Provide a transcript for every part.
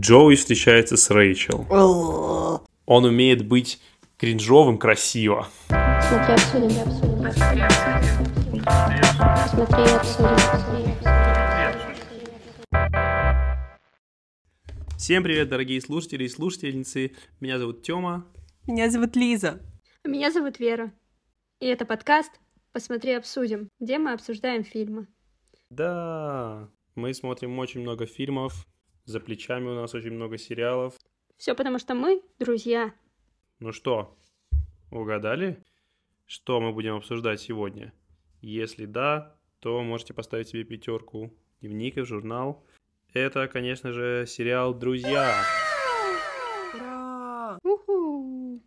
Джоуи встречается с Рэйчел. Он умеет быть кринжовым красиво. Смотри, обсудим, обсудим. Смотри, обсудим. Всем привет, дорогие слушатели и слушательницы. Меня зовут Тёма. Меня зовут Лиза. Меня зовут Вера. И это подкаст «Посмотри, обсудим», где мы обсуждаем фильмы. Да, мы смотрим очень много фильмов. За плечами у нас очень много сериалов. Все потому, что мы друзья. Ну что, угадали, что мы будем обсуждать сегодня? Если да, то можете поставить себе пятерку в дневник и в журнал. Это, конечно же, сериал «Друзья». Ура! Уху.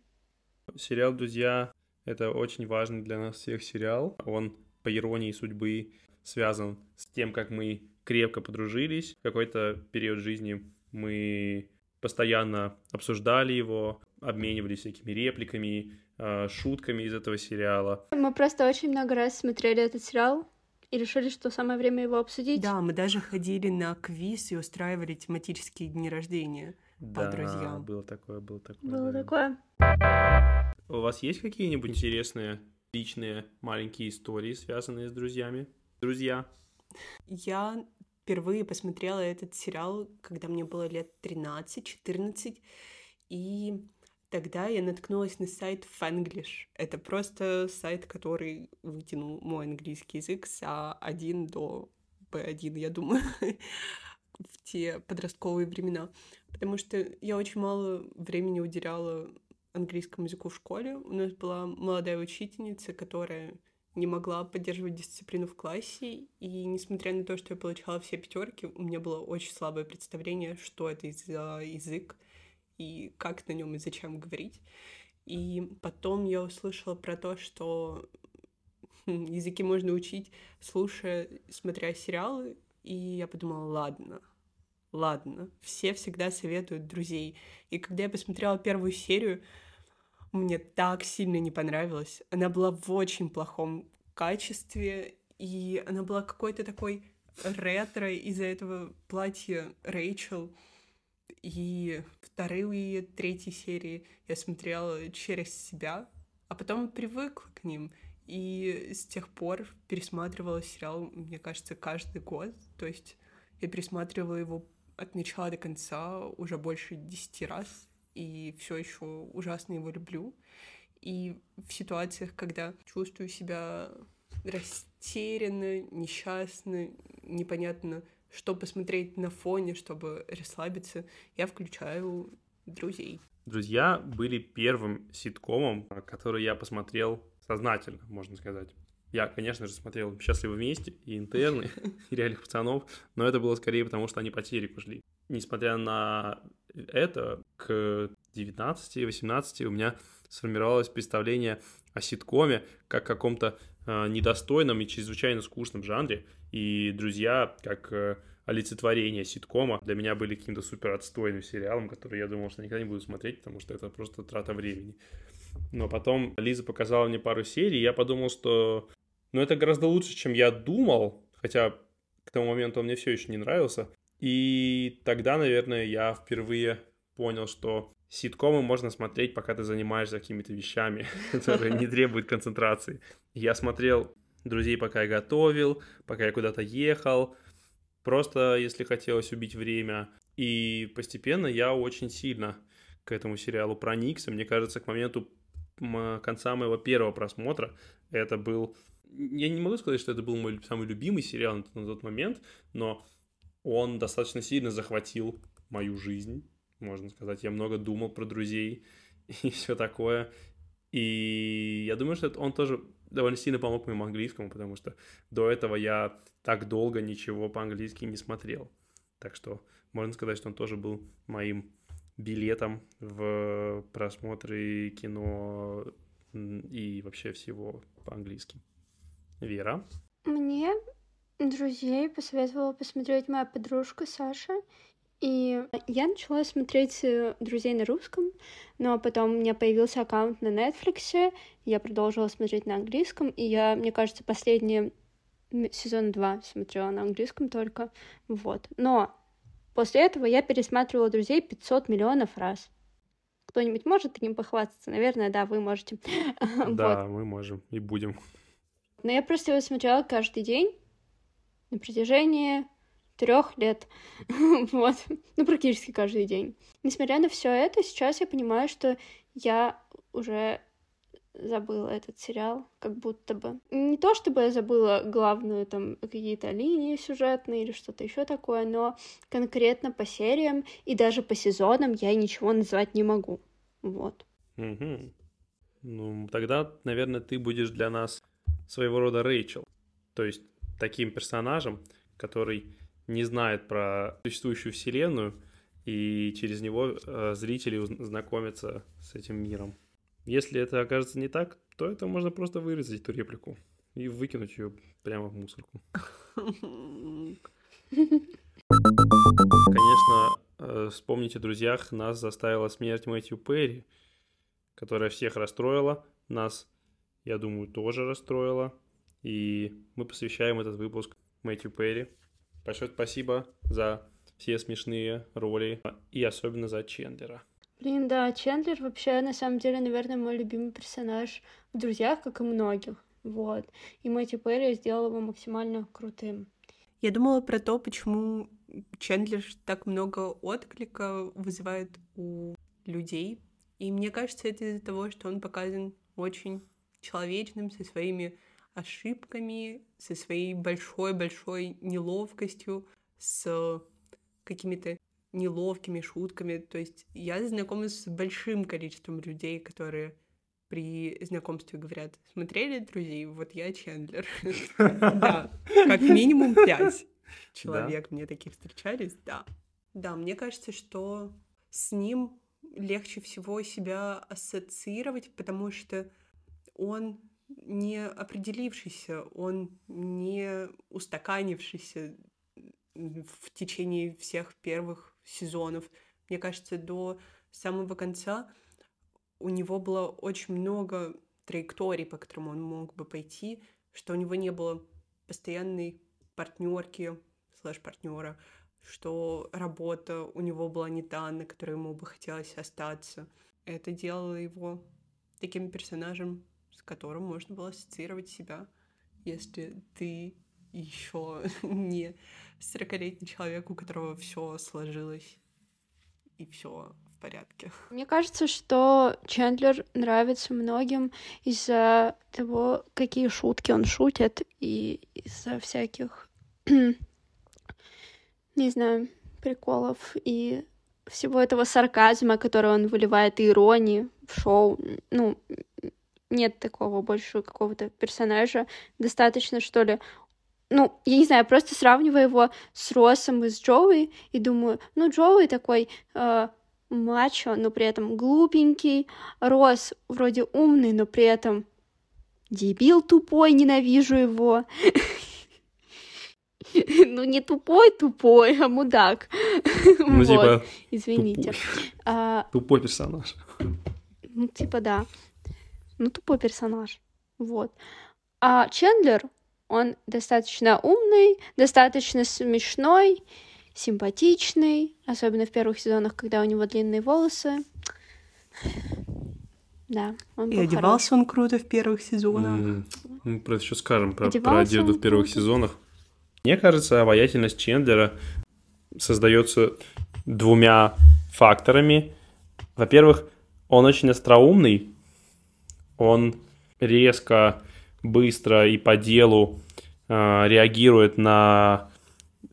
Сериал «Друзья» — это очень важный для нас всех сериал. Он, по иронии судьбы, связан с тем, как мы крепко подружились. В какой-то период жизни мы постоянно обсуждали его, обменивались всякими репликами, э, шутками из этого сериала. Мы просто очень много раз смотрели этот сериал и решили, что самое время его обсудить. Да, мы даже ходили на квиз и устраивали тематические дни рождения. Да, друзьям. было такое, было такое. Было да. такое. У вас есть какие-нибудь интересные личные маленькие истории, связанные с друзьями? Друзья. Я впервые посмотрела этот сериал, когда мне было лет 13-14, и тогда я наткнулась на сайт Fanglish. Это просто сайт, который вытянул мой английский язык с А1 до Б1, я думаю, в те подростковые времена. Потому что я очень мало времени уделяла английскому языку в школе. У нас была молодая учительница, которая не могла поддерживать дисциплину в классе, и несмотря на то, что я получала все пятерки, у меня было очень слабое представление, что это за язык, и как на нем и зачем говорить. И потом я услышала про то, что хм, языки можно учить, слушая, смотря сериалы, и я подумала, ладно, ладно, все всегда советуют друзей. И когда я посмотрела первую серию, мне так сильно не понравилась. Она была в очень плохом качестве, и она была какой-то такой ретро из-за этого платья Рэйчел. И вторые, третьи серии я смотрела через себя, а потом привыкла к ним. И с тех пор пересматривала сериал, мне кажется, каждый год. То есть я пересматривала его от начала до конца уже больше десяти раз, и все еще ужасно его люблю. И в ситуациях, когда чувствую себя растерянно, несчастно, непонятно, что посмотреть на фоне, чтобы расслабиться, я включаю друзей. Друзья были первым ситкомом, который я посмотрел сознательно, можно сказать. Я, конечно же, смотрел «Счастливы вместе» и «Интерны», и «Реальных пацанов», но это было скорее потому, что они по телеку шли. Несмотря на это, к 19-18 у меня сформировалось представление о ситкоме как каком-то э, недостойном и чрезвычайно скучном жанре, и «Друзья» как э, олицетворение ситкома для меня были каким-то супер отстойным сериалом, который я думал, что никогда не буду смотреть, потому что это просто трата времени. Но потом Лиза показала мне пару серий, и я подумал, что ну, это гораздо лучше, чем я думал, хотя к тому моменту он мне все еще не нравился. И тогда, наверное, я впервые понял, что ситкомы можно смотреть, пока ты занимаешься какими-то вещами, которые не требуют концентрации. Я смотрел «Друзей», пока я готовил, пока я куда-то ехал, просто если хотелось убить время. И постепенно я очень сильно к этому сериалу проникся. Мне кажется, к моменту конца моего первого просмотра это был... Я не могу сказать, что это был мой самый любимый сериал на тот момент, но он достаточно сильно захватил мою жизнь, можно сказать. Я много думал про друзей и все такое. И я думаю, что он тоже довольно сильно помог моему английскому, потому что до этого я так долго ничего по-английски не смотрел. Так что можно сказать, что он тоже был моим билетом в просмотры кино и вообще всего по-английски. Вера? Мне друзей посоветовала посмотреть моя подружка Саша. И я начала смотреть э, друзей на русском, но потом у меня появился аккаунт на Netflix, я продолжила смотреть на английском, и я, мне кажется, последние сезон два смотрела на английском только. Вот. Но После этого я пересматривала «Друзей» 500 миллионов раз. Кто-нибудь может таким похвастаться? Наверное, да, вы можете. Да, вот. мы можем и будем. Но я просто его смотрела каждый день на протяжении трех лет. вот. Ну, практически каждый день. Несмотря на все это, сейчас я понимаю, что я уже забыла этот сериал, как будто бы. Не то чтобы я забыла главную там какие-то линии сюжетные или что-то еще такое, но конкретно по сериям и даже по сезонам я ничего назвать не могу. Вот. Угу. Ну, тогда, наверное, ты будешь для нас своего рода Рэйчел. То есть таким персонажем, который не знает про существующую вселенную, и через него э, зрители знакомятся с этим миром. Если это окажется не так, то это можно просто вырезать эту реплику и выкинуть ее прямо в мусорку. Конечно, э, вспомните друзьях, нас заставила смерть Мэтью Перри, которая всех расстроила, нас, я думаю, тоже расстроила. И мы посвящаем этот выпуск Мэтью Перри. Большое спасибо за все смешные роли и особенно за Чендлера. Блин, да, Чендлер вообще, на самом деле, наверное, мой любимый персонаж в «Друзьях», как и многих. Вот. И Мэтью Перри сделал его максимально крутым. Я думала про то, почему Чендлер так много отклика вызывает у людей. И мне кажется, это из-за того, что он показан очень человечным, со своими ошибками, со своей большой-большой неловкостью, с какими-то неловкими шутками. То есть я знакома с большим количеством людей, которые при знакомстве говорят, смотрели друзей? Вот я Чендлер. Да, как минимум пять человек мне таких встречались, да. Да, мне кажется, что с ним легче всего себя ассоциировать, потому что он не определившийся, он не устаканившийся в течение всех первых сезонов. Мне кажется, до самого конца у него было очень много траекторий, по которым он мог бы пойти, что у него не было постоянной партнерки, слэш-партнера, что работа у него была не та, на которой ему бы хотелось остаться. Это делало его таким персонажем, с которым можно было ассоциировать себя, если ты еще не 40-летний человек, у которого все сложилось и все в порядке. Мне кажется, что Чендлер нравится многим из-за того, какие шутки он шутит, и из-за всяких, не знаю, приколов и всего этого сарказма, который он выливает, и иронии в шоу. Ну, нет такого больше какого-то персонажа. Достаточно, что ли, ну, я не знаю, просто сравниваю его с Россом и с Джоуи, и думаю, ну, Джоуи такой э, мачо, но при этом глупенький, Росс вроде умный, но при этом дебил тупой, ненавижу его. Ну, не тупой тупой, а мудак. Ну, типа, извините. А, тупой персонаж. Ну, типа, да. Ну, тупой персонаж. Вот. А Чендлер, он достаточно умный, достаточно смешной, симпатичный, особенно в первых сезонах, когда у него длинные волосы. Да, он был И одевался хорош. он круто в первых сезонах. Mm. Мы про это еще скажем, про, про одежду в первых круто. сезонах. Мне кажется, обаятельность Чендлера создается двумя факторами. Во-первых, он очень остроумный, он резко быстро и по делу э, реагирует на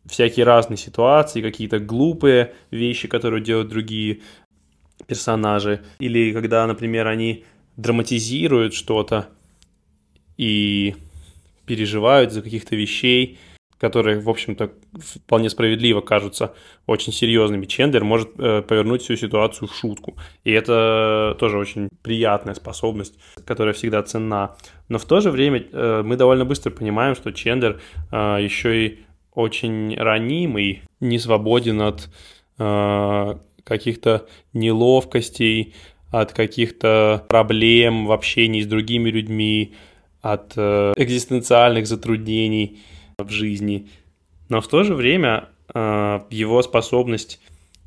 всякие разные ситуации, какие-то глупые вещи, которые делают другие персонажи. Или когда, например, они драматизируют что-то и переживают за каких-то вещей, которые, в общем-то, вполне справедливо кажутся очень серьезными, Чендлер может э, повернуть всю ситуацию в шутку. И это тоже очень приятная способность, которая всегда ценна. Но в то же время э, мы довольно быстро понимаем, что Чендлер э, еще и очень ранимый, не свободен от э, каких-то неловкостей, от каких-то проблем в общении с другими людьми, от э, экзистенциальных затруднений в жизни. Но в то же время э, его способность,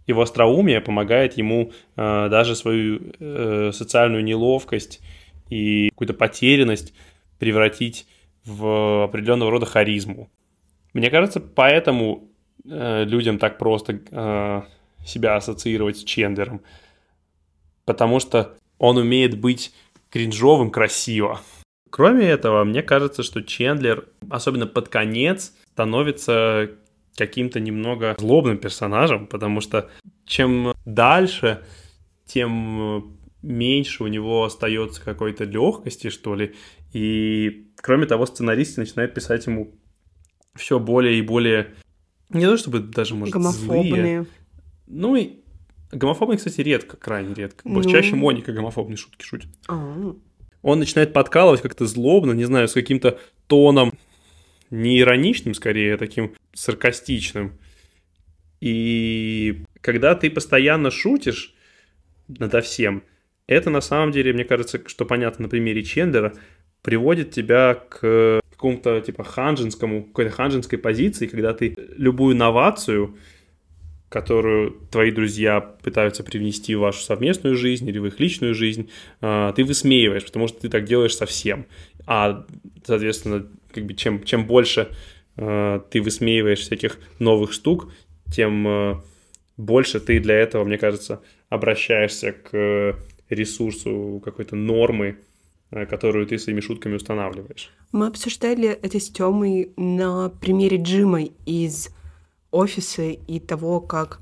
его остроумие помогает ему э, даже свою э, социальную неловкость и какую-то потерянность превратить в определенного рода харизму. Мне кажется, поэтому людям так просто себя ассоциировать с Чендлером, потому что он умеет быть кринжовым красиво. Кроме этого, мне кажется, что Чендлер, особенно под конец, становится каким-то немного злобным персонажем, потому что чем дальше, тем меньше у него остается какой-то легкости, что ли. И кроме того, сценаристы начинают писать ему все более и более не то чтобы даже, может, Гомофобные. злые. Ну и гомофобные, кстати, редко, крайне редко. Ну. чаще Моника гомофобные шутки шутит. А, Он начинает подкалывать как-то злобно, не знаю, с каким-то тоном не ироничным, скорее, а таким саркастичным. И когда ты постоянно шутишь надо всем, это на самом деле, мне кажется, что понятно на примере Чендера, приводит тебя к какому-то типа ханжинскому, какой-то ханжинской позиции, когда ты любую новацию, которую твои друзья пытаются привнести в вашу совместную жизнь или в их личную жизнь, а, ты высмеиваешь, потому что ты так делаешь со всем. А, соответственно, как бы чем, чем больше э, ты высмеиваешь всяких новых штук, тем э, больше ты для этого, мне кажется, обращаешься к ресурсу какой-то нормы, э, которую ты своими шутками устанавливаешь. Мы обсуждали это с Тёмой на примере Джима из офиса и того, как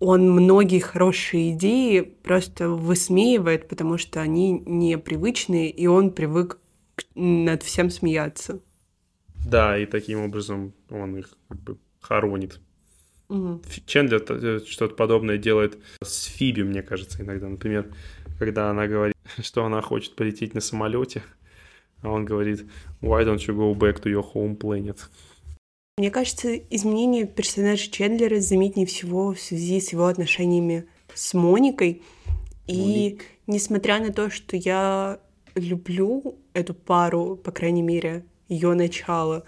он многие хорошие идеи просто высмеивает, потому что они непривычные, и он привык над всем смеяться. Да, и таким образом он их как бы хоронит. Фи- Чендлер э, что-то подобное делает с Фиби, мне кажется, иногда. Например, когда она говорит, что она хочет полететь на самолете, а он говорит, why don't you go back to your home planet? Мне кажется, изменение персонажа Чендлера заметнее всего в связи с его отношениями с Моникой. И несмотря на то, что я люблю эту пару, по крайней мере, ее начало,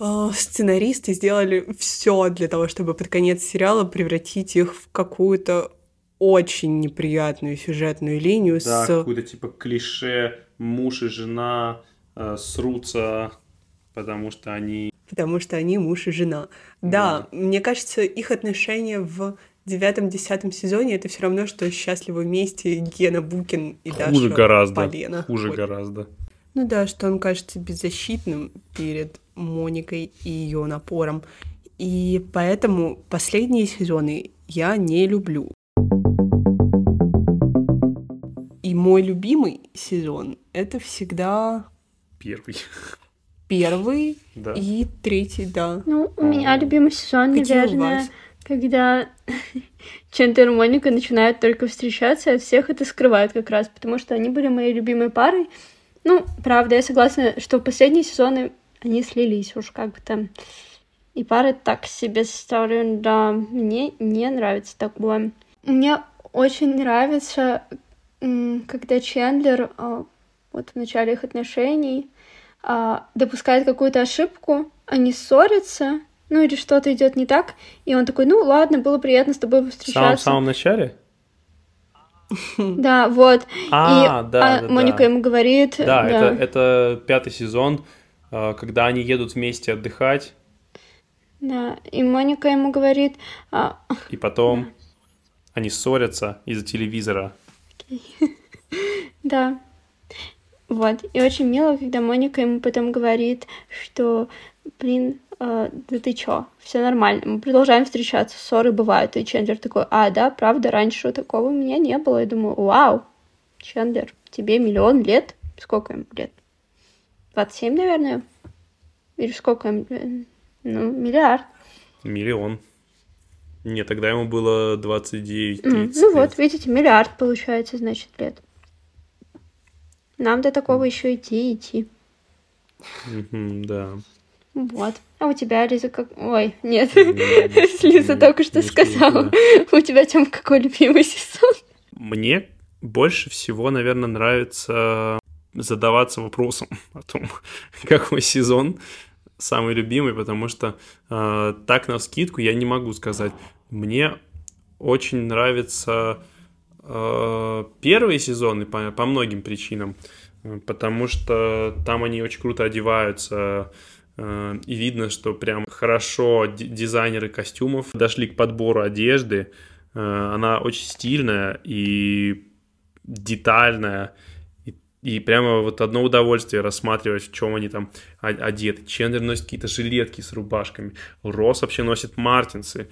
э, сценаристы сделали все для того, чтобы под конец сериала превратить их в какую-то очень неприятную сюжетную линию Да, с какую-то типа клише муж и жена э, срутся, потому что они... потому что они муж и жена. Да, мне кажется, их отношения в девятом-десятом сезоне это все равно, что счастливы вместе Гена Букин и Хуже Даша гораздо. Полена. Хуже Ой. гораздо. Ну да, что он кажется беззащитным перед Моникой и ее напором. И поэтому последние сезоны я не люблю. И мой любимый сезон — это всегда Первый. Первый Да. и третий, да. Ну, у меня любимый сезон, Какие наверное, когда Чендер и Моника начинают только встречаться, и от всех это скрывают как раз, потому что они были моей любимой парой. Ну, правда, я согласна, что в последние сезоны они слились уж как бы там. И пары так себе составлены, да, мне не нравится такое. Мне очень нравится, когда Чендлер а, вот в начале их отношений а, допускает какую-то ошибку, они ссорятся, ну или что-то идет не так, и он такой, ну ладно, было приятно с тобой В самом, самом начале? Да, вот. А, и да, а, да, Моника да. ему говорит, Да, Это, это пятый сезон, э, когда они едут вместе отдыхать, да, и Моника ему говорит, а, и потом они ссорятся из-за телевизора. Да. Вот. И очень мило, когда Моника ему потом говорит, что, блин, э, да ты чё, все нормально, мы продолжаем встречаться, ссоры бывают. И Чендлер такой, а, да, правда, раньше такого у меня не было. Я думаю, вау, Чендлер, тебе миллион лет? Сколько ему лет? 27, наверное? Или сколько им? лет? Ну, миллиард. Миллион. Нет, тогда ему было 29 М, 30 Ну вот, видите, миллиард получается, значит, лет. Нам до такого еще идти идти. Да. Вот. А у тебя, Лиза, как... Ой, нет. Лиза только что сказала. У тебя, Тём, какой любимый сезон? Мне больше всего, наверное, нравится задаваться вопросом о том, какой сезон самый любимый, потому что э, так на скидку я не могу сказать. Мне очень нравится первые сезоны по, по многим причинам, потому что там они очень круто одеваются, э, и видно, что прям хорошо дизайнеры костюмов дошли к подбору одежды. Э, она очень стильная и детальная, и прямо вот одно удовольствие рассматривать, в чем они там одеты. Чендер носит какие-то жилетки с рубашками. Росс вообще носит мартинсы.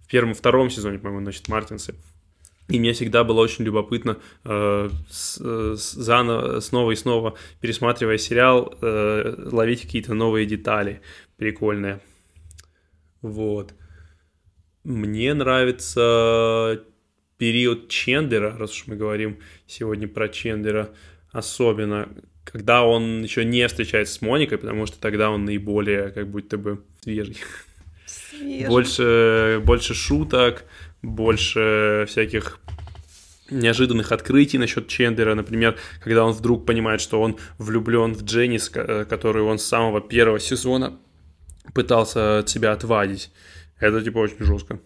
В первом, втором сезоне, по-моему, носит мартинсы. И мне всегда было очень любопытно э, с, э, заново, снова и снова, пересматривая сериал, э, ловить какие-то новые детали прикольные. Вот. Мне нравится период Чендера, раз уж мы говорим сегодня про Чендера, особенно, когда он еще не встречается с Моникой, потому что тогда он наиболее как будто бы свежий. свежий. Больше, больше шуток, больше всяких неожиданных открытий насчет Чендера, например, когда он вдруг понимает, что он влюблен в Дженнис, которую он с самого первого сезона пытался от себя отвадить. Это типа очень жестко.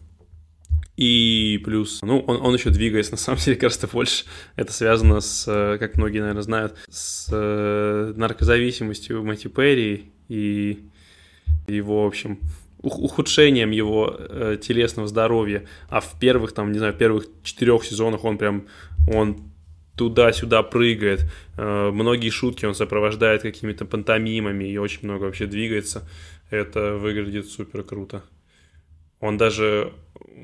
И плюс, ну, он, он еще двигается, на самом деле, кажется, больше. Это связано с, э, как многие, наверное, знают, с э, наркозависимостью Мэтью Перри и его, в общем, ухудшением его э, телесного здоровья. А в первых, там, не знаю, первых четырех сезонах он прям, он туда-сюда прыгает. Э, многие шутки он сопровождает какими-то пантомимами и очень много вообще двигается. Это выглядит супер круто. Он даже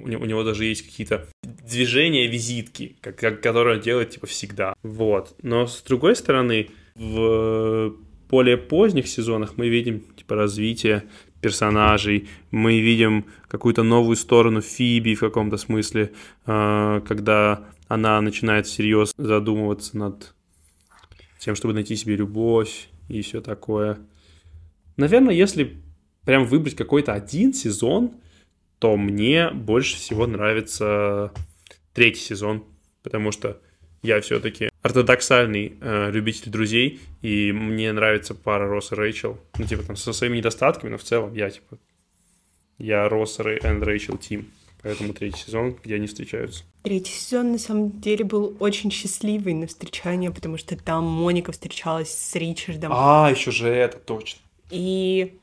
у него, даже есть какие-то движения, визитки, как, как, которые он делает, типа, всегда. Вот. Но, с другой стороны, в более поздних сезонах мы видим, типа, развитие персонажей, мы видим какую-то новую сторону Фиби в каком-то смысле, а, когда она начинает всерьез задумываться над тем, чтобы найти себе любовь и все такое. Наверное, если прям выбрать какой-то один сезон, то мне больше всего нравится третий сезон, потому что я все-таки ортодоксальный э, любитель друзей, и мне нравится пара Росс и Рэйчел. Ну, типа, там, со своими недостатками, но в целом я, типа, я Росс и Рэйчел Тим. Поэтому третий сезон, где они встречаются. Третий сезон, на самом деле, был очень счастливый на встречание, потому что там Моника встречалась с Ричардом. А, еще же это, точно. И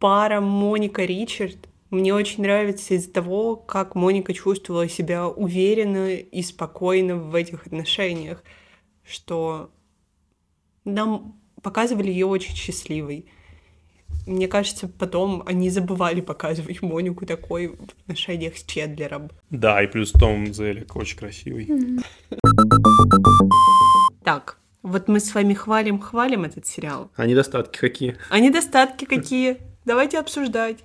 пара Моника Ричард мне очень нравится из-за того, как Моника чувствовала себя уверенно и спокойно в этих отношениях, что нам показывали ее очень счастливой. Мне кажется, потом они забывали показывать Монику такой в отношениях с Чедлером. Да, и плюс Том Зелик очень красивый. Так, вот мы с вами хвалим-хвалим этот сериал. А недостатки какие? А недостатки какие? Давайте обсуждать.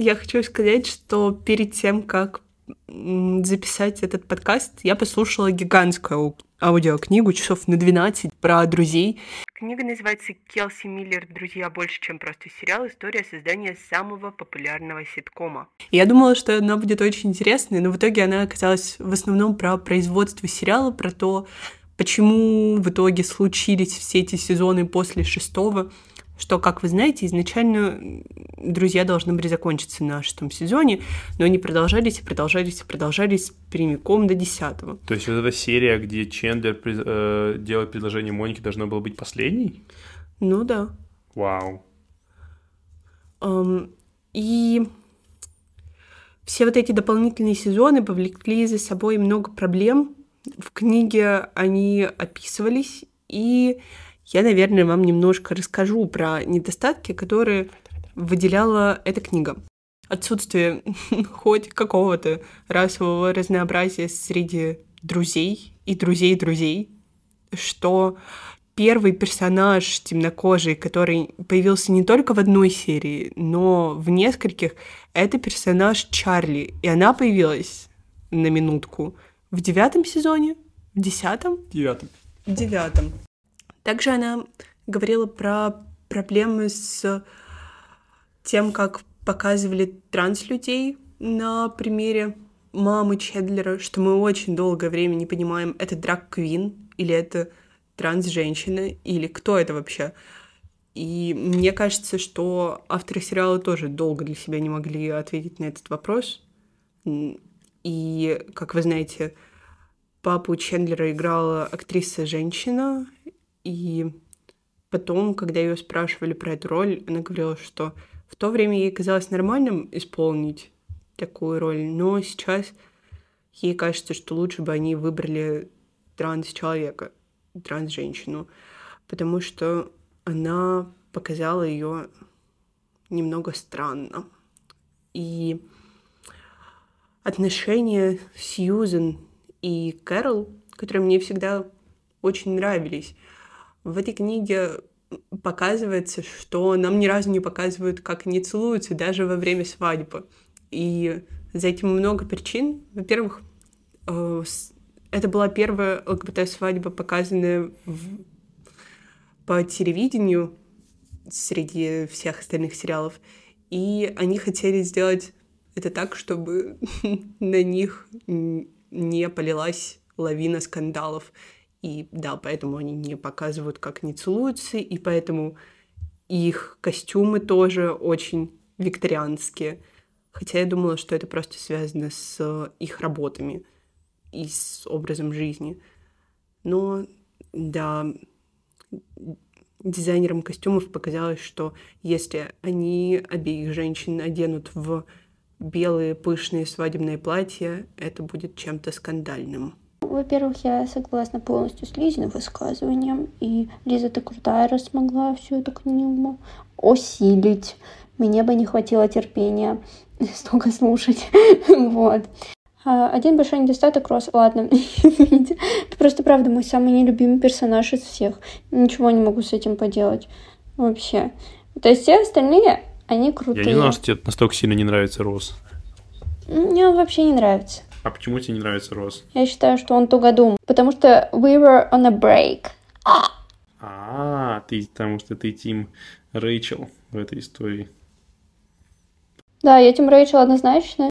Я хочу сказать, что перед тем, как записать этот подкаст, я послушала гигантскую аудиокнигу часов на 12 про друзей. Книга называется «Келси Миллер. Друзья больше, чем просто сериал. История создания самого популярного ситкома». Я думала, что она будет очень интересной, но в итоге она оказалась в основном про производство сериала, про то, почему в итоге случились все эти сезоны после шестого, что, как вы знаете, изначально «Друзья» должны были закончиться на шестом сезоне, но они продолжались и продолжались и продолжались прямиком до десятого. То есть вот эта серия, где Чендлер э, делает предложение Монике, должна была быть последней? Ну да. Вау. Um, и все вот эти дополнительные сезоны повлекли за собой много проблем. В книге они описывались, и я, наверное, вам немножко расскажу про недостатки, которые выделяла эта книга. Отсутствие хоть какого-то расового разнообразия среди друзей и друзей друзей, что первый персонаж темнокожий, который появился не только в одной серии, но в нескольких, это персонаж Чарли. И она появилась на минутку в девятом сезоне, в десятом? Девятом. В девятом. Также она говорила про проблемы с тем, как показывали транс-людей на примере мамы Чедлера, что мы очень долгое время не понимаем, это драг-квин или это транс-женщина, или кто это вообще. И мне кажется, что авторы сериала тоже долго для себя не могли ответить на этот вопрос. И, как вы знаете, папу Чендлера играла актриса-женщина, и потом, когда ее спрашивали про эту роль, она говорила, что в то время ей казалось нормальным исполнить такую роль, но сейчас ей кажется, что лучше бы они выбрали транс-человека, транс-женщину, потому что она показала ее немного странно. И отношения Сьюзен и Кэрол, которые мне всегда очень нравились, в этой книге показывается, что нам ни разу не показывают, как они целуются, даже во время свадьбы. И за этим много причин. Во-первых, э, это была первая ЛГБТ-свадьба, показанная в... по телевидению среди всех остальных сериалов. И они хотели сделать это так, чтобы на них не полилась лавина скандалов. И да, поэтому они не показывают, как они целуются, и поэтому их костюмы тоже очень викторианские. Хотя я думала, что это просто связано с их работами и с образом жизни. Но да, дизайнерам костюмов показалось, что если они обеих женщин оденут в белые пышные свадебные платья, это будет чем-то скандальным. Во-первых, я согласна полностью с Лизиным высказыванием, и Лиза ты крутая, раз смогла всю эту книгу осилить. Мне бы не хватило терпения столько слушать. вот. А, один большой недостаток Рос. Ладно, это просто правда мой самый нелюбимый персонаж из всех. Ничего не могу с этим поделать. Вообще. То есть все остальные, они крутые. Я не знал, что тебе настолько сильно не нравится Рос. Мне он вообще не нравится. А почему тебе не нравится Рос? Я считаю, что он тугодум. Потому что we were on a break. А, ты, потому что ты Тим Рэйчел в этой истории. Да, я Тим Рэйчел однозначно.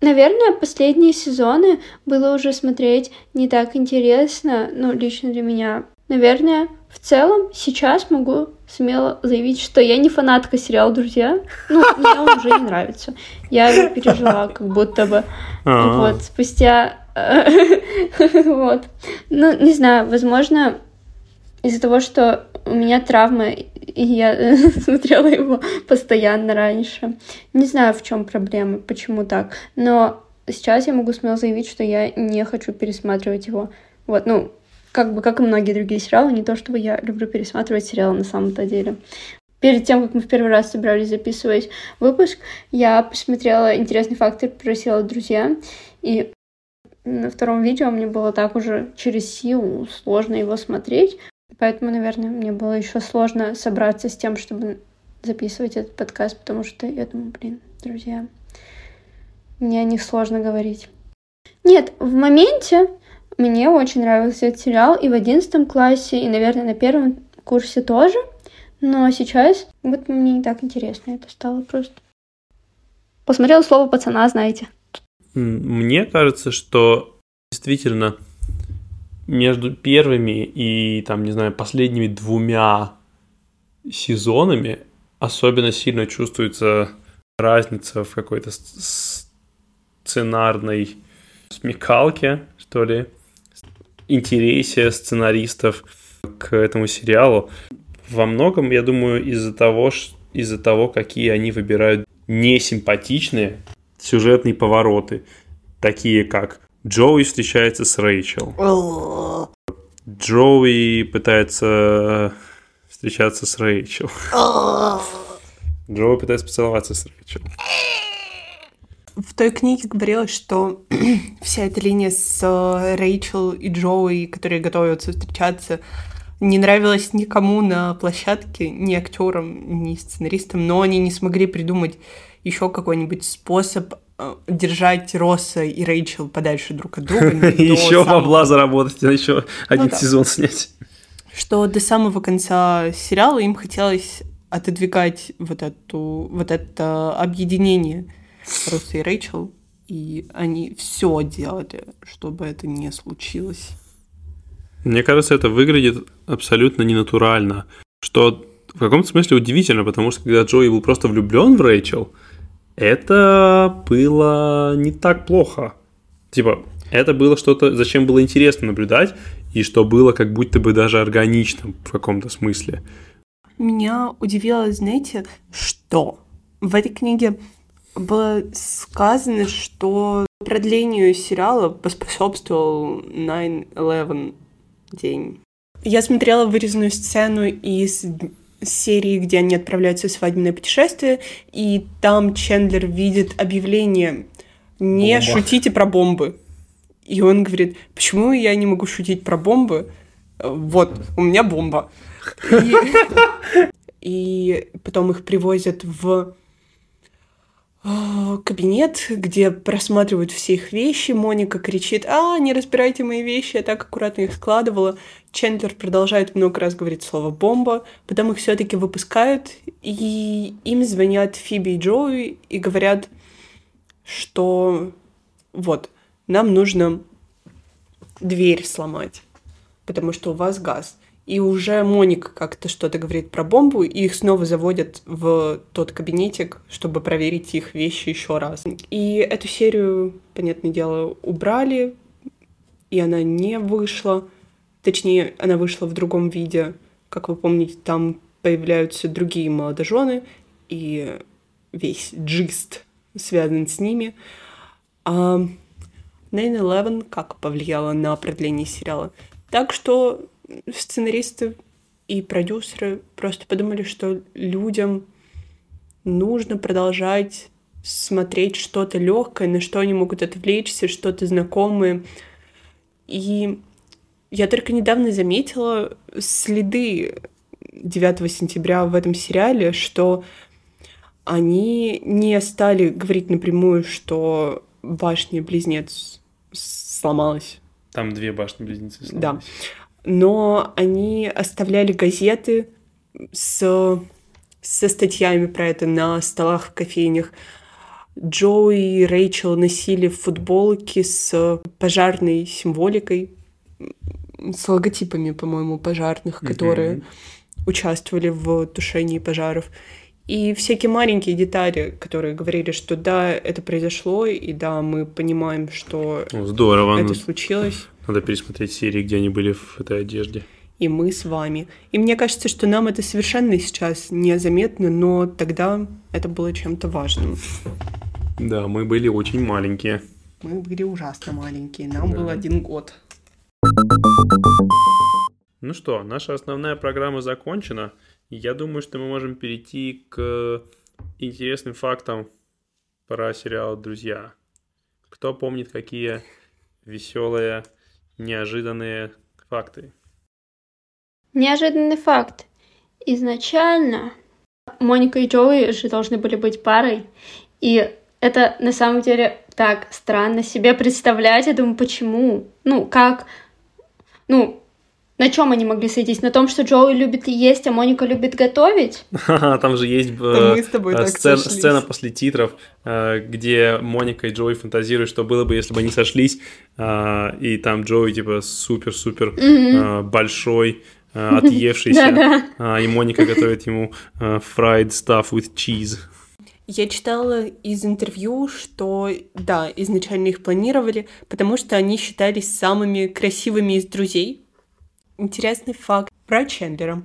Наверное, последние сезоны было уже смотреть не так интересно, ну, лично для меня. Наверное, в целом сейчас могу смело заявить, что я не фанатка сериала «Друзья». Ну, мне он уже не нравится. Я его пережила как будто бы. Вот, спустя... Вот. Ну, не знаю, возможно, из-за того, что у меня травма, и я смотрела его постоянно раньше. Не знаю, в чем проблема, почему так. Но сейчас я могу смело заявить, что я не хочу пересматривать его. Вот, ну, как бы, как и многие другие сериалы, не то, чтобы я люблю пересматривать сериалы на самом-то деле. Перед тем, как мы в первый раз собрались записывать выпуск, я посмотрела интересный фактор про сериал «Друзья», и на втором видео мне было так уже через силу сложно его смотреть, Поэтому, наверное, мне было еще сложно собраться с тем, чтобы записывать этот подкаст, потому что я думаю, блин, друзья, мне о них сложно говорить. Нет, в моменте мне очень нравился этот сериал и в одиннадцатом классе, и, наверное, на первом курсе тоже. Но сейчас вот мне не так интересно это стало просто. Посмотрела слово пацана, знаете. Мне кажется, что действительно между первыми и, там, не знаю, последними двумя сезонами особенно сильно чувствуется разница в какой-то сценарной смекалке, что ли, интересе сценаристов к этому сериалу. Во многом, я думаю, из-за того, из-за того, какие они выбирают несимпатичные сюжетные повороты, такие как Джоуи встречается с Рэйчел. Джоуи пытается встречаться с Рэйчел. Джоуи пытается поцеловаться с Рэйчел. В той книге говорилось, что вся эта линия с э, Рэйчел и Джоуи, которые готовятся встречаться, не нравилась никому на площадке, ни актерам, ни сценаристам, но они не смогли придумать еще какой-нибудь способ Э, держать Росса и Рэйчел подальше друг от друга. Еще бабла заработать, еще один сезон снять. Что до самого конца сериала им хотелось отодвигать вот, эту, вот это объединение Росса и Рэйчел, и они все делали, чтобы это не случилось. Мне кажется, это выглядит абсолютно ненатурально, что в каком-то смысле удивительно, потому что когда Джои был просто влюблен в Рэйчел, это было не так плохо. Типа, это было что-то, зачем было интересно наблюдать, и что было как будто бы даже органичным в каком-то смысле. Меня удивило, знаете, что в этой книге было сказано, что продлению сериала поспособствовал 9-11 день. Я смотрела вырезанную сцену из серии, где они отправляются в свадебное путешествие, и там Чендлер видит объявление «Не Бомба. шутите про бомбы». И он говорит, почему я не могу шутить про бомбы? Вот, у меня бомба. И, потом их привозят в кабинет, где просматривают все их вещи. Моника кричит, а, не разбирайте мои вещи, я так аккуратно их складывала. Чендлер продолжает много раз говорить слово «бомба», потом их все таки выпускают, и им звонят Фиби и Джоуи и говорят, что вот, нам нужно дверь сломать, потому что у вас газ и уже Моника как-то что-то говорит про бомбу, и их снова заводят в тот кабинетик, чтобы проверить их вещи еще раз. И эту серию, понятное дело, убрали, и она не вышла. Точнее, она вышла в другом виде. Как вы помните, там появляются другие молодожены, и весь джист связан с ними. А 9-11 как повлияло на продление сериала? Так что сценаристы и продюсеры просто подумали, что людям нужно продолжать смотреть что-то легкое, на что они могут отвлечься, что-то знакомое. И я только недавно заметила следы 9 сентября в этом сериале, что они не стали говорить напрямую, что башня-близнец сломалась. Там две башни-близнецы сломались. Да но они оставляли газеты с, со статьями про это на столах в кофейнях. Джои и Рэйчел носили футболки с пожарной символикой, с логотипами, по-моему, пожарных, mm-hmm. которые участвовали в тушении пожаров. И всякие маленькие детали, которые говорили, что да, это произошло, и да, мы понимаем, что Здорово. это случилось. Надо пересмотреть серии, где они были в этой одежде. И мы с вами. И мне кажется, что нам это совершенно сейчас незаметно, но тогда это было чем-то важным. Да, мы были очень маленькие. Мы были ужасно маленькие. Нам да. был один год. Ну что, наша основная программа закончена. Я думаю, что мы можем перейти к интересным фактам про сериал «Друзья». Кто помнит, какие веселые неожиданные факты. Неожиданный факт. Изначально Моника и Джоуи же должны были быть парой, и это на самом деле так странно себе представлять. Я думаю, почему? Ну, как? Ну, на чем они могли сойтись? На том, что Джоуи любит есть, а Моника любит готовить? Там же есть э, э, сцена, сцена после титров, э, где Моника и Джоуи фантазируют, что было бы, если бы они сошлись, и там Джоуи типа супер-супер большой, отъевшийся, и Моника готовит ему fried stuff with cheese. Я читала из интервью, что да, изначально их планировали, потому что они считались самыми красивыми из друзей, Интересный факт про Чендлера.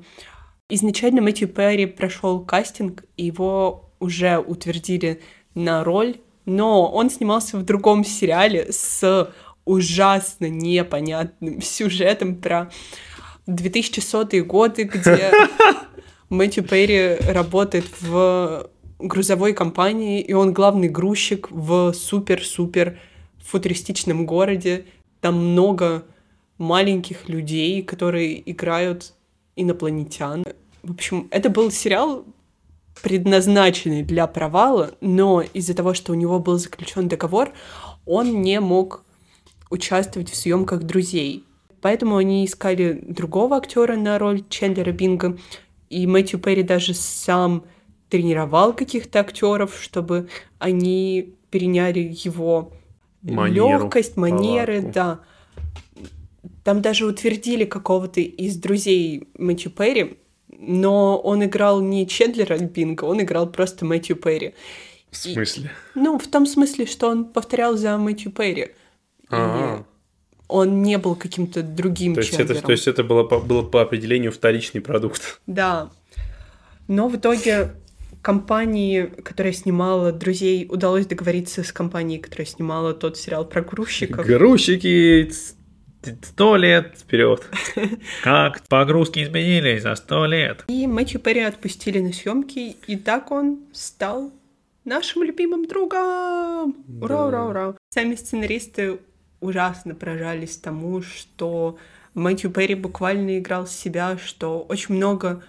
Изначально Мэтью Перри прошел кастинг, его уже утвердили на роль, но он снимался в другом сериале с ужасно непонятным сюжетом про 2100-е годы, где Мэтью Перри работает в грузовой компании, и он главный грузчик в супер-супер футуристичном городе. Там много маленьких людей, которые играют инопланетян. В общем, это был сериал, предназначенный для провала, но из-за того, что у него был заключен договор, он не мог участвовать в съемках друзей. Поэтому они искали другого актера на роль Чендлера Бинга, и Мэтью Перри даже сам тренировал каких-то актеров, чтобы они переняли его легкость, манеры, палатку. да. Там даже утвердили какого-то из друзей Мэтью Перри но он играл не Чендлера Бинга, он играл просто Мэтью Перри. В смысле? И, ну, в том смысле, что он повторял за Мэтью Перри. А-а-а. Он не был каким-то другим то есть Чендлером. это, То есть это было по, было по определению вторичный продукт. Да. Но в итоге компании, которая снимала «Друзей», удалось договориться с компанией, которая снимала тот сериал про грузчиков. Грузчики сто лет вперед. Как погрузки изменились за сто лет. И Мэтью Перри отпустили на съемки, и так он стал нашим любимым другом. Ура, Да. ура, ура. Сами сценаристы ужасно поражались тому, что Мэтью Перри буквально играл себя, что очень много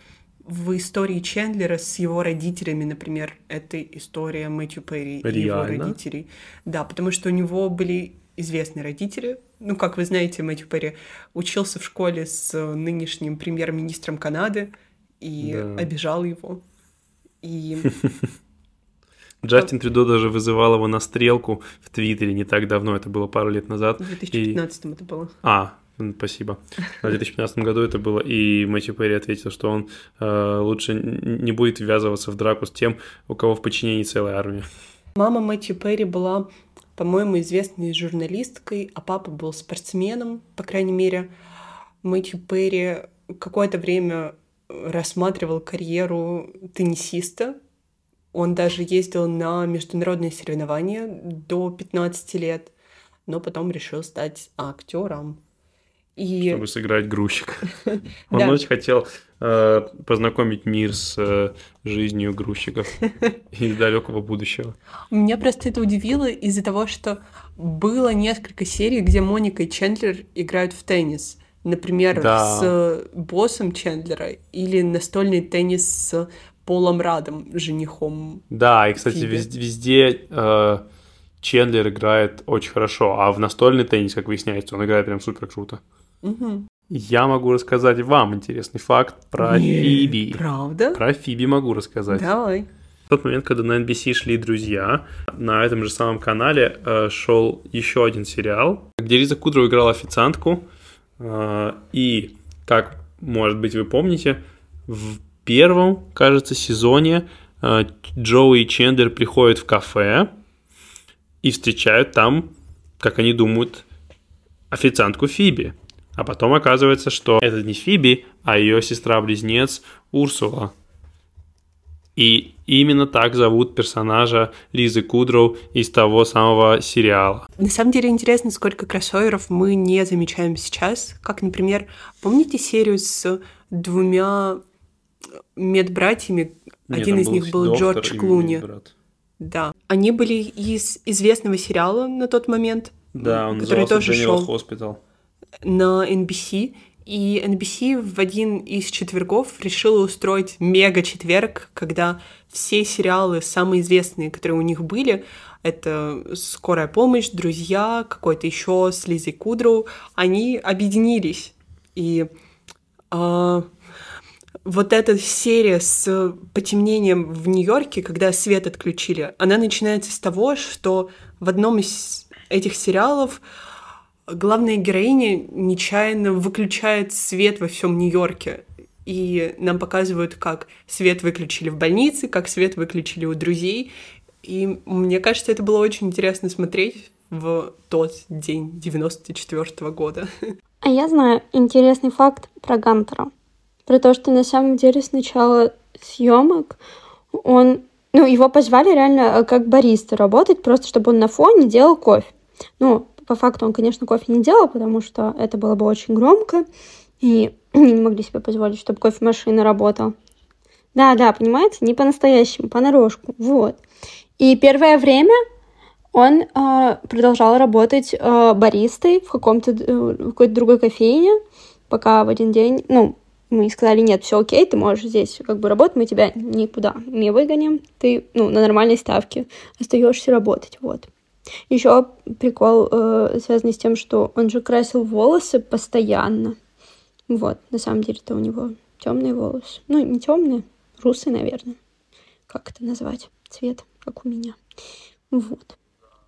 в истории Чендлера с его родителями, например, это история Мэтью Перри и его Реально? родителей. Да, потому что у него были известные родители. Ну, как вы знаете, Мэтью Перри учился в школе с нынешним премьер-министром Канады и Да. обижал его. И Джастин Трюдо даже вызывал его на стрелку в Твиттере не так давно, это было пару лет назад. в 2015 это было. А, м, спасибо. В 2015 году это было, и Мэтью Перри ответил, что он э, лучше не будет ввязываться в драку с тем, у кого в подчинении целая армия. Мама Мэтью Перри была, по-моему, известной журналисткой, а папа был спортсменом, по крайней мере. Мэтью Перри какое-то время рассматривал карьеру теннисиста. Он даже ездил на международные соревнования до 15 лет, но потом решил стать актером. И чтобы сыграть грузчик. Он очень хотел э, познакомить мир с э, жизнью грузчиков из далекого будущего. Меня просто это удивило из-за того, что было несколько серий, где Моника и Чендлер играют в теннис. Например, Да. с э, боссом Чендлера или настольный теннис с Полом Радом, женихом. Да, и, кстати, Фиби. везде, везде, э, Чендлер играет очень хорошо, а в настольный теннис, как выясняется, он играет прям супер круто. Мгм. Я могу рассказать вам интересный факт про Не, Фиби. Правда? Про Фиби могу рассказать. Давай. В тот момент, когда на NBC шли «Друзья», на этом же самом канале э, шел еще один сериал, где Лиза Кудрова играла официантку. э, и, как, может быть, вы помните, в первом, кажется, сезоне э, Джоуи и Чендлер приходят в кафе и встречают там, как они думают, официантку Фиби. А потом оказывается, что это не Фиби, а ее сестра-близнец Урсула. И именно так зовут персонажа Лизы Кудроу из того самого сериала. На самом деле интересно, сколько кроссоверов мы не замечаем сейчас. Как, например, помните серию с двумя медбратьями? Нет, Один из них был Джордж Клуни. медбрат. Да. Они были из известного сериала на тот момент. Да, он который назывался тоже General шел Hospital. На NBC. И NBC в один из четвергов решила устроить мега-четверг, когда все сериалы, самые известные, которые у них были, это «Скорая помощь», «Друзья», какой-то еще с Лизой Кудроу, они объединились. И а, вот эта серия с потемнением в Нью-Йорке, когда свет отключили, она начинается с того, что в одном из этих сериалов главная героиня нечаянно выключает свет во всем Нью-Йорке. И нам показывают, как свет выключили в больнице, как свет выключили у друзей. И мне кажется, это было очень интересно смотреть в тот день 94 -го года. А я знаю интересный факт про Гантера. Про то, что на самом деле с начала съемок он... Ну, его позвали реально э, как бариста работать, просто чтобы он на фоне делал кофе. Ну, по факту он, конечно, кофе не делал, потому что это было бы очень громко, и не могли себе позволить, чтобы кофемашина работала. Да, да, понимаете, не по-настоящему, понарошку, вот. И первое время он э, продолжал работать э, баристой в каком-то э, какой-то другой кофейне, пока в один день, ну, мы сказали, нет, все окей, ты можешь здесь как бы работать, мы тебя никуда не выгоним, ты, ну, на нормальной ставке остаешься работать, вот. Еще прикол э, связанный с тем, что он же красил волосы постоянно. Вот, на самом деле-то у него темные волосы. Ну, не темные, русые, наверное. Как это назвать? Цвет, как у меня. Вот.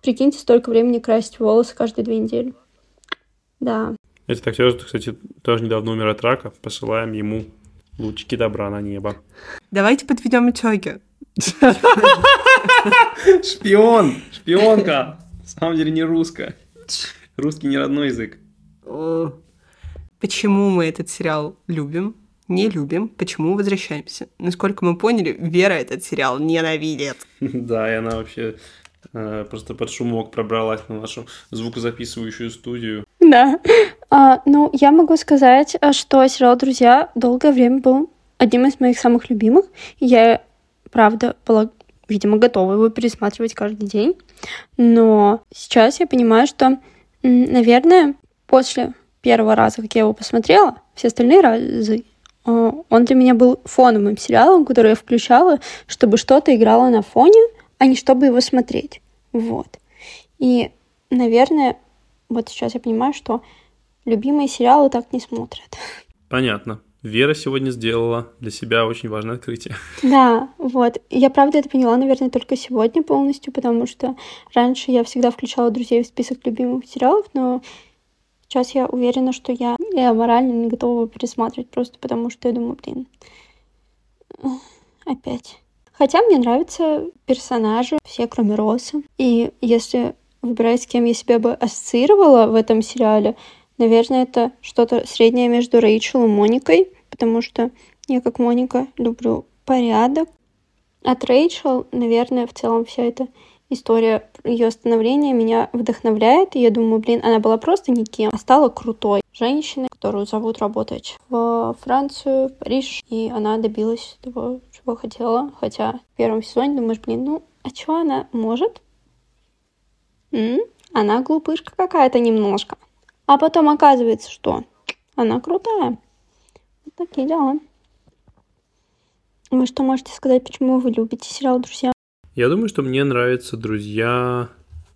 Прикиньте, столько времени красить волосы каждые две недели. Да. Этот актер, кстати, тоже недавно умер от рака. Посылаем ему Лучики добра на небо. Давайте подведем итоги. Шпион! Шпионка! На самом деле не русская. Русский не родной язык. Почему мы этот сериал любим? Не любим. Почему возвращаемся? Насколько мы поняли, Вера этот сериал ненавидит. Да, и она вообще э, просто под шумок пробралась на нашу звукозаписывающую студию. Да. А, ну, я могу сказать, а, что сериал «Друзья» долгое время был одним из моих самых любимых. Я, правда, была, видимо, готова его пересматривать каждый день. Но сейчас я понимаю, что, наверное, после первого раза, как я его посмотрела, все остальные разы а, он для меня был фоновым сериалом, который я включала, чтобы что-то играло на фоне, а не чтобы его смотреть. Вот. И, наверное, вот сейчас я понимаю, что любимые сериалы так не смотрят. Понятно. Вера сегодня сделала для себя очень важное открытие. Да, вот. Я правда это поняла, наверное, только сегодня полностью, потому что раньше я всегда включала друзей в список любимых сериалов, но сейчас я уверена, что я, я морально не готова пересматривать просто потому, что я думаю, блин, опять. Хотя мне нравятся персонажи, все кроме Роса. И если выбирать, с кем я себя бы ассоциировала в этом сериале, наверное, это что-то среднее между Рэйчел и Моникой, потому что я, как Моника, люблю порядок. От Рэйчел, наверное, в целом вся эта история ее становления меня вдохновляет, и я думаю, блин, она была просто никем, а стала крутой женщиной, которую зовут работать в Францию, Париж, и она добилась того, чего хотела, хотя в первом сезоне думаешь, блин, ну, а что она может? М? Она глупышка какая-то немножко. А потом оказывается, что она крутая. Вот такие дела. Вы что можете сказать, почему вы любите сериал «Друзья»? Я думаю, что мне нравятся «Друзья»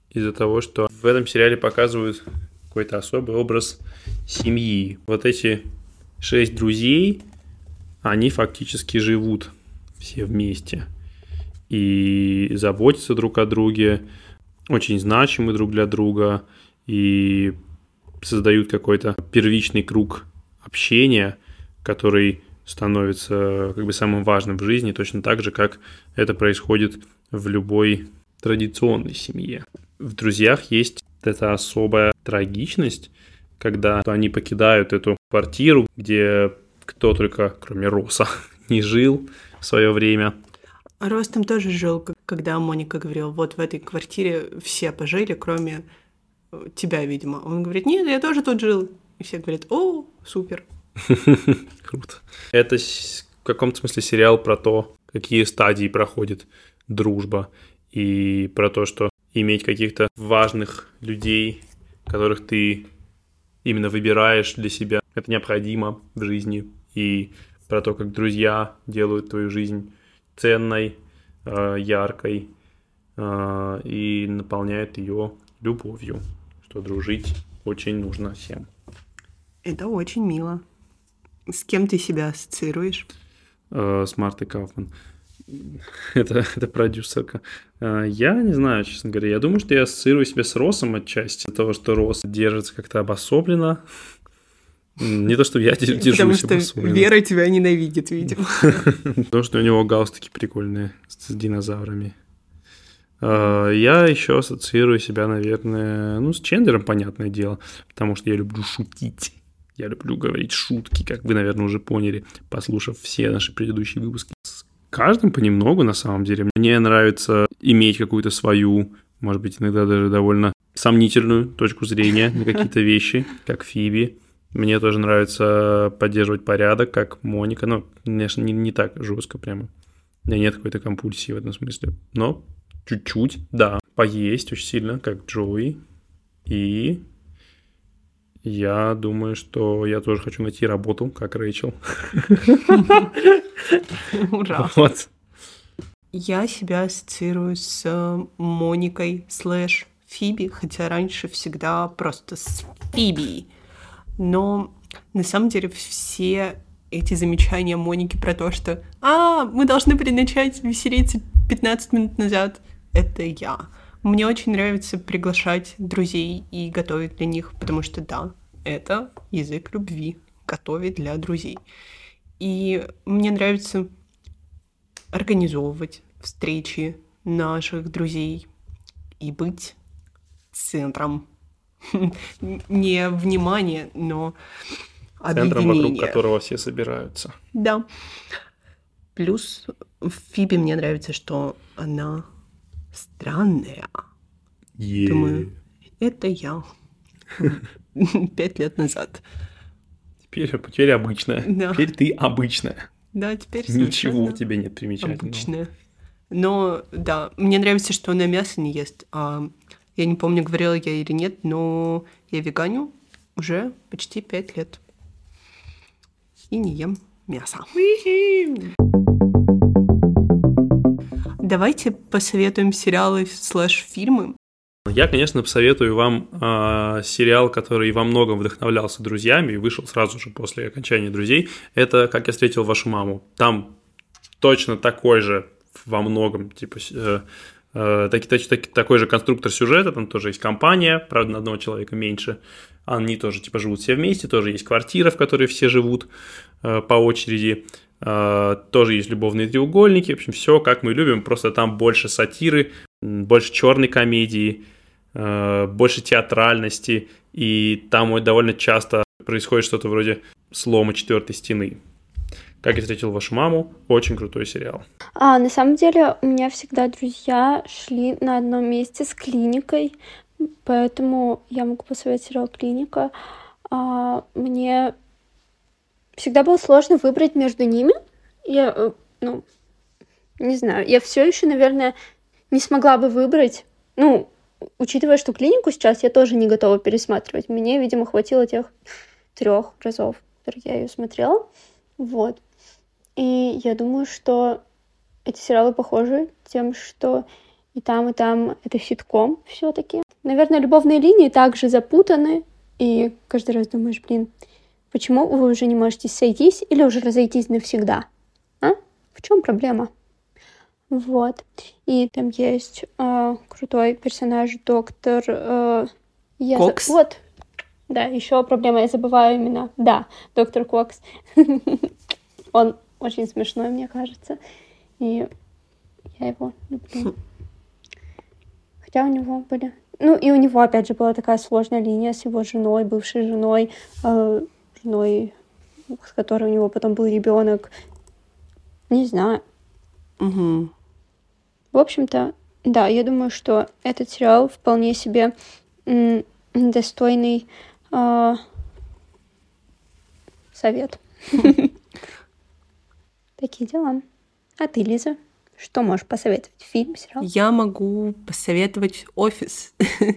из-за того, что в этом сериале показывают какой-то особый образ семьи. Вот эти шесть друзей, они фактически живут все вместе и заботятся друг о друге, очень значимы друг для друга и создают какой-то первичный круг общения, который становится как бы самым важным в жизни, точно так же, как это происходит в любой традиционной семье. В «Друзьях» есть эта особая трагичность, когда они покидают эту квартиру, где кто только, кроме Роса, не жил в свое время. Рос там тоже жил, когда Моника говорила, вот в этой квартире все пожили, кроме тебя, видимо. Он говорит, нет, я тоже тут жил. И все говорят, о, супер. Круто. Это в каком-то смысле сериал про то, какие стадии проходит дружба, и про то, что иметь каких-то важных людей, которых ты именно выбираешь для себя, это необходимо в жизни, и про то, как друзья делают твою жизнь ценной, э, яркой э, и наполняют ее любовью, что дружить очень нужно всем. Это очень мило. С кем ты себя ассоциируешь? Э, с Мартой Кауфман. это, это продюсерка. А, я не знаю, честно говоря. Я думаю, что я ассоциирую себя с Росом отчасти. Того, что Рос держится как-то обособленно. Не то, что я держусь Потому что обособленно. Вера тебя ненавидит, видимо. Потому что у него галстуки прикольные с динозаврами. А, я еще ассоциирую себя, наверное, ну, с Чендлером, понятное дело, потому что я люблю шутить. Я люблю говорить шутки, как вы, наверное, уже поняли, послушав все наши предыдущие выпуски с каждым понемногу, на самом деле. Мне нравится иметь какую-то свою, может быть, иногда даже довольно сомнительную точку зрения на какие-то вещи, как Фиби. Мне тоже нравится поддерживать порядок, как Моника. Ну, конечно, не, не так жестко прямо. У меня нет какой-то компульсии в этом смысле. Но чуть-чуть, да. Поесть очень сильно, как Джоуи. И я думаю, что я тоже хочу найти работу, как Рэйчел. Ура. Вот. Я себя ассоциирую с э, Моникой слэш Фиби, хотя раньше всегда просто с Фиби. Но на самом деле все эти замечания Моники про то, что «А, мы должны были начать веселиться 15 минут назад», это я. Мне очень нравится приглашать друзей и готовить для них, потому что да, это язык любви, готовить для друзей. И мне нравится организовывать встречи наших друзей и быть центром. Не внимания, но Центром, вокруг которого все собираются. Да. Плюс в Фибе мне нравится, что она странная. Yeah. Думаю, это я. Пять лет назад. Теперь, теперь обычная. Да. Теперь ты обычная. Да, теперь Ничего у тебя нет примечательного. Обычная. Но, да, мне нравится, что она мясо не ест. А, я не помню, говорила я или нет, но я веганю уже почти пять лет. И не ем мясо. Давайте посоветуем сериалы слэш-фильмы. Я, конечно, посоветую вам э, сериал, который во многом вдохновлялся друзьями и вышел сразу же после окончания друзей. Это «Как я встретил вашу маму». Там точно такой же во многом, типа, э, э, таки, таки, такой же конструктор сюжета, там тоже есть компания, правда, на одного человека меньше. Они тоже, типа, живут все вместе, тоже есть квартира, в которой все живут э, по очереди. Э, тоже есть любовные треугольники, в общем, все как мы любим, просто там больше сатиры, больше черной комедии, Э, больше театральности, и там довольно часто происходит что-то вроде слома четвертой стены. Как я встретил вашу маму, очень крутой сериал. А, на самом деле, у меня всегда друзья шли на одном месте с клиникой, поэтому я могу посоветовать сериал Клиника. А, мне всегда было сложно выбрать между ними. Я, э, ну, не знаю, я все еще, наверное, не смогла бы выбрать. Ну, учитывая, что клинику сейчас я тоже не готова пересматривать, мне, видимо, хватило тех трех разов, которые я ее смотрела. Вот. И я думаю, что эти сериалы похожи тем, что и там, и там это ситком все-таки. Наверное, любовные линии также запутаны, и каждый раз думаешь, блин, почему вы уже не можете сойтись или уже разойтись навсегда? А? В чем проблема? Вот. И там есть э, крутой персонаж, доктор... Э, я Кокс? За... Вот. Да, еще проблема, я забываю имена. Да, доктор Кокс. Он очень смешной, мне кажется. И я его люблю. Хотя у него были... Ну, и у него, опять же, была такая сложная линия с его женой, бывшей женой, э, женой, с которой у него потом был ребенок. Не знаю. Угу. В общем-то, да, я думаю, что этот сериал вполне себе достойный э, совет. Такие дела. А ты, Лиза, что можешь посоветовать? Фильм, сериал? Я могу посоветовать «Офис».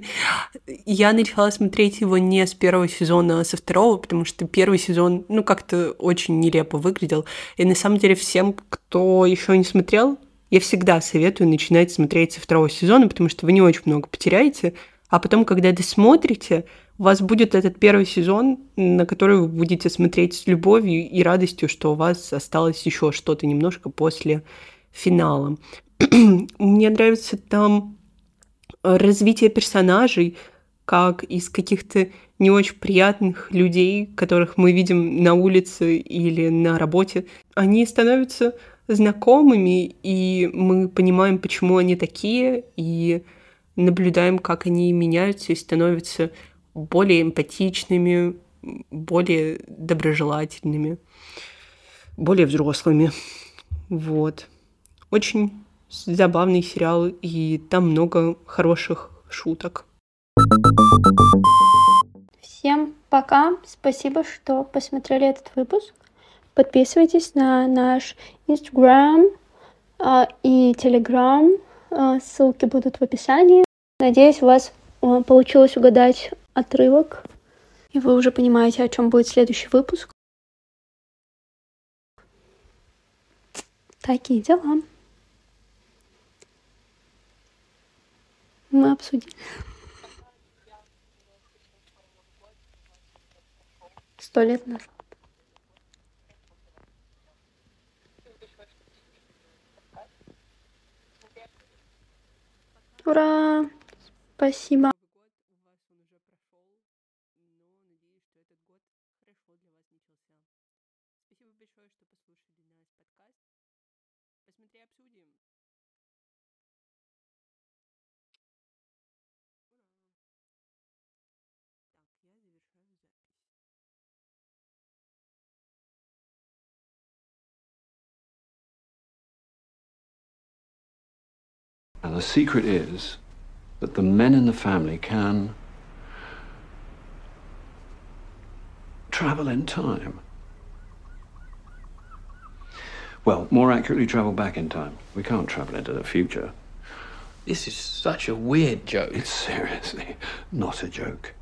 Я начала смотреть его не с первого сезона, а со второго, потому что первый сезон, ну, как-то очень нелепо выглядел. И на самом деле всем, кто еще не смотрел, я всегда советую начинать смотреть со второго сезона, потому что вы не очень много потеряете, а потом, когда досмотрите, у вас будет этот первый сезон, на который вы будете смотреть с любовью и радостью, что у вас осталось еще что-то немножко после финала. Мне нравится там развитие персонажей, как из каких-то не очень приятных людей, которых мы видим на улице или на работе, они становятся знакомыми, и мы понимаем, почему они такие, и наблюдаем, как они меняются и становятся более эмпатичными, более доброжелательными, более взрослыми. Вот. Очень забавный сериал, и там много хороших шуток. Всем пока. Спасибо, что посмотрели этот выпуск. Подписывайтесь на наш Instagram э, и Telegram. Э, ссылки будут в описании. Надеюсь, у вас э, получилось угадать отрывок, и вы уже понимаете, о чем будет следующий выпуск. Такие дела. Мы обсудили. Сто лет назад. Ура! Спасибо. The secret is that the men in the family can travel in time. Well, more accurately, travel back in time. We can't travel into the future. This is such a weird joke. It's seriously not a joke.